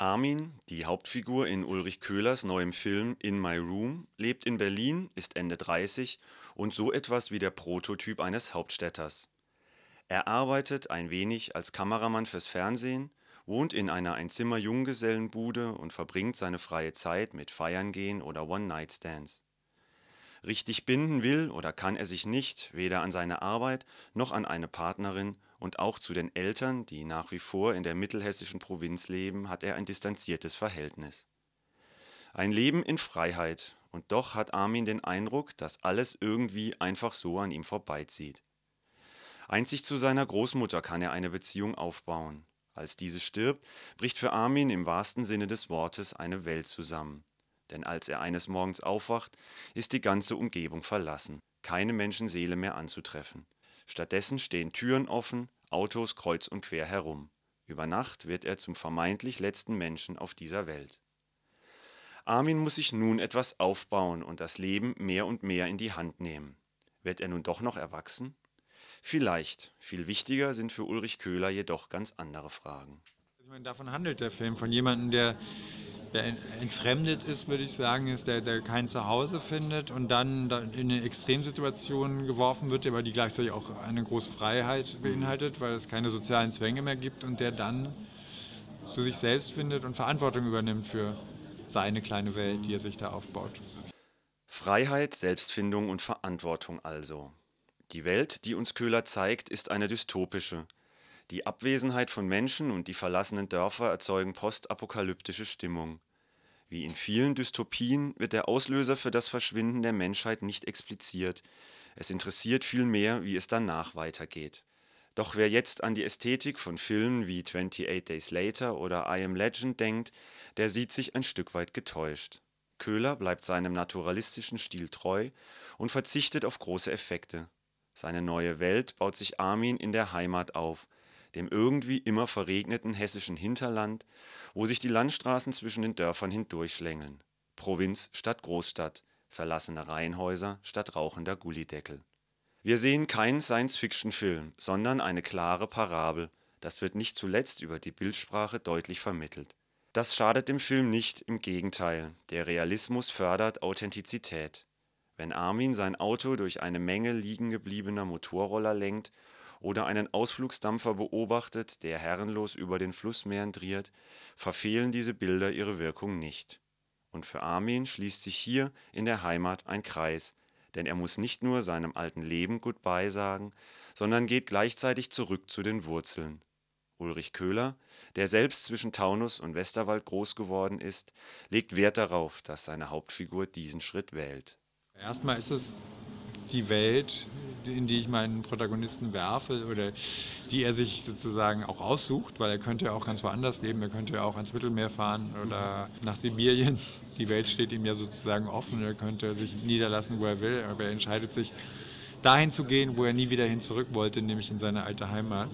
Armin, die Hauptfigur in Ulrich Köhlers neuem Film In My Room, lebt in Berlin, ist Ende 30 und so etwas wie der Prototyp eines Hauptstädters. Er arbeitet ein wenig als Kameramann fürs Fernsehen, wohnt in einer Einzimmer-Junggesellenbude und verbringt seine freie Zeit mit Feiern-gehen oder One-Night-Stands. Richtig binden will oder kann er sich nicht, weder an seine Arbeit noch an eine Partnerin und auch zu den Eltern, die nach wie vor in der mittelhessischen Provinz leben, hat er ein distanziertes Verhältnis. Ein Leben in Freiheit, und doch hat Armin den Eindruck, dass alles irgendwie einfach so an ihm vorbeizieht. Einzig zu seiner Großmutter kann er eine Beziehung aufbauen. Als diese stirbt, bricht für Armin im wahrsten Sinne des Wortes eine Welt zusammen. Denn als er eines Morgens aufwacht, ist die ganze Umgebung verlassen, keine Menschenseele mehr anzutreffen. Stattdessen stehen Türen offen, Autos kreuz und quer herum. Über Nacht wird er zum vermeintlich letzten Menschen auf dieser Welt. Armin muss sich nun etwas aufbauen und das Leben mehr und mehr in die Hand nehmen. Wird er nun doch noch erwachsen? Vielleicht. Viel wichtiger sind für Ulrich Köhler jedoch ganz andere Fragen. Ich meine, davon handelt der Film, von jemandem, der der entfremdet ist, würde ich sagen, ist der, der kein Zuhause findet und dann in eine Extremsituation geworfen wird, aber die gleichzeitig auch eine große Freiheit beinhaltet, weil es keine sozialen Zwänge mehr gibt und der dann zu sich selbst findet und Verantwortung übernimmt für seine kleine Welt, die er sich da aufbaut. Freiheit, Selbstfindung und Verantwortung also. Die Welt, die uns Köhler zeigt, ist eine dystopische. Die Abwesenheit von Menschen und die verlassenen Dörfer erzeugen postapokalyptische Stimmung. Wie in vielen Dystopien wird der Auslöser für das Verschwinden der Menschheit nicht expliziert, es interessiert vielmehr, wie es danach weitergeht. Doch wer jetzt an die Ästhetik von Filmen wie 28 Days Later oder I Am Legend denkt, der sieht sich ein Stück weit getäuscht. Köhler bleibt seinem naturalistischen Stil treu und verzichtet auf große Effekte. Seine neue Welt baut sich Armin in der Heimat auf dem irgendwie immer verregneten hessischen Hinterland, wo sich die Landstraßen zwischen den Dörfern hindurchschlängeln. Provinz statt Großstadt, verlassene Reihenhäuser statt rauchender Gullideckel. Wir sehen keinen Science-Fiction-Film, sondern eine klare Parabel, das wird nicht zuletzt über die Bildsprache deutlich vermittelt. Das schadet dem Film nicht, im Gegenteil, der Realismus fördert Authentizität. Wenn Armin sein Auto durch eine Menge liegen gebliebener Motorroller lenkt oder einen Ausflugsdampfer beobachtet, der herrenlos über den Fluss meandriert, verfehlen diese Bilder ihre Wirkung nicht. Und für Armin schließt sich hier in der Heimat ein Kreis, denn er muss nicht nur seinem alten Leben Goodbye sagen, sondern geht gleichzeitig zurück zu den Wurzeln. Ulrich Köhler, der selbst zwischen Taunus und Westerwald groß geworden ist, legt Wert darauf, dass seine Hauptfigur diesen Schritt wählt. Erstmal ist es die Welt, in die ich meinen Protagonisten werfe oder die er sich sozusagen auch aussucht, weil er könnte ja auch ganz woanders leben, er könnte ja auch ans Mittelmeer fahren oder nach Sibirien. Die Welt steht ihm ja sozusagen offen, er könnte sich niederlassen, wo er will, aber er entscheidet sich, dahin zu gehen, wo er nie wieder hin zurück wollte, nämlich in seine alte Heimat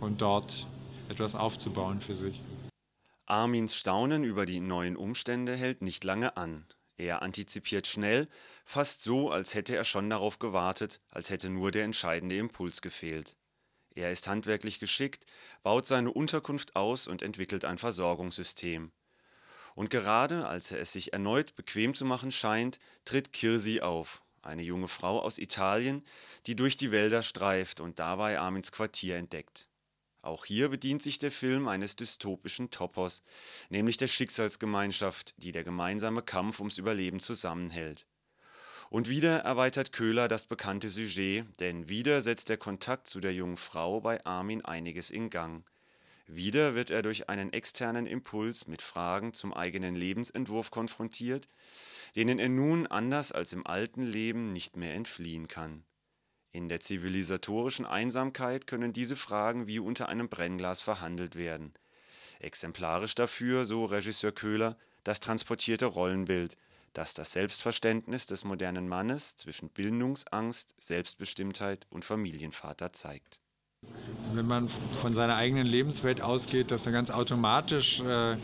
und dort etwas aufzubauen für sich. Armins Staunen über die neuen Umstände hält nicht lange an. Er antizipiert schnell, fast so, als hätte er schon darauf gewartet, als hätte nur der entscheidende Impuls gefehlt. Er ist handwerklich geschickt, baut seine Unterkunft aus und entwickelt ein Versorgungssystem. Und gerade als er es sich erneut bequem zu machen scheint, tritt Kirsi auf, eine junge Frau aus Italien, die durch die Wälder streift und dabei Armins Quartier entdeckt auch hier bedient sich der Film eines dystopischen Topos, nämlich der Schicksalsgemeinschaft, die der gemeinsame Kampf ums Überleben zusammenhält. Und wieder erweitert Köhler das bekannte Sujet, denn wieder setzt der Kontakt zu der jungen Frau bei Armin einiges in Gang. Wieder wird er durch einen externen Impuls mit Fragen zum eigenen Lebensentwurf konfrontiert, denen er nun anders als im alten Leben nicht mehr entfliehen kann in der zivilisatorischen Einsamkeit können diese Fragen wie unter einem Brennglas verhandelt werden. Exemplarisch dafür, so Regisseur Köhler, das transportierte Rollenbild, das das Selbstverständnis des modernen Mannes zwischen Bildungsangst, Selbstbestimmtheit und Familienvater zeigt. Wenn man von seiner eigenen Lebenswelt ausgeht, dass er ganz automatisch äh,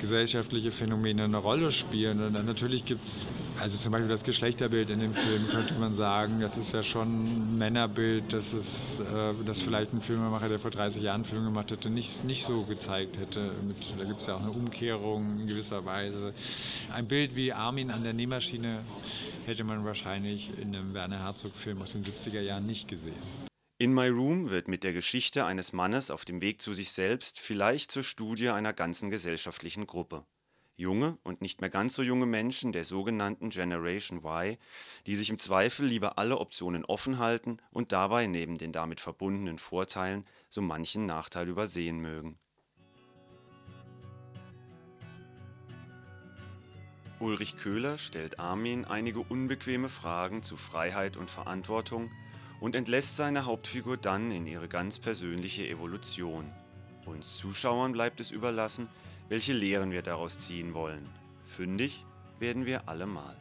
gesellschaftliche Phänomene eine Rolle spielen. Und natürlich gibt es, also zum Beispiel das Geschlechterbild in dem Film, könnte man sagen, das ist ja schon ein Männerbild, das ist, äh, das vielleicht ein Filmemacher, der vor 30 Jahren einen Film gemacht hätte, nicht, nicht so gezeigt hätte. Da gibt es ja auch eine Umkehrung in gewisser Weise. Ein Bild wie Armin an der Nähmaschine hätte man wahrscheinlich in einem Werner Herzog-Film aus den 70er Jahren nicht gesehen. In My Room wird mit der Geschichte eines Mannes auf dem Weg zu sich selbst vielleicht zur Studie einer ganzen gesellschaftlichen Gruppe. Junge und nicht mehr ganz so junge Menschen der sogenannten Generation Y, die sich im Zweifel lieber alle Optionen offen halten und dabei neben den damit verbundenen Vorteilen so manchen Nachteil übersehen mögen. Ulrich Köhler stellt Armin einige unbequeme Fragen zu Freiheit und Verantwortung und entlässt seine Hauptfigur dann in ihre ganz persönliche Evolution. Uns Zuschauern bleibt es überlassen, welche Lehren wir daraus ziehen wollen. Fündig werden wir allemal.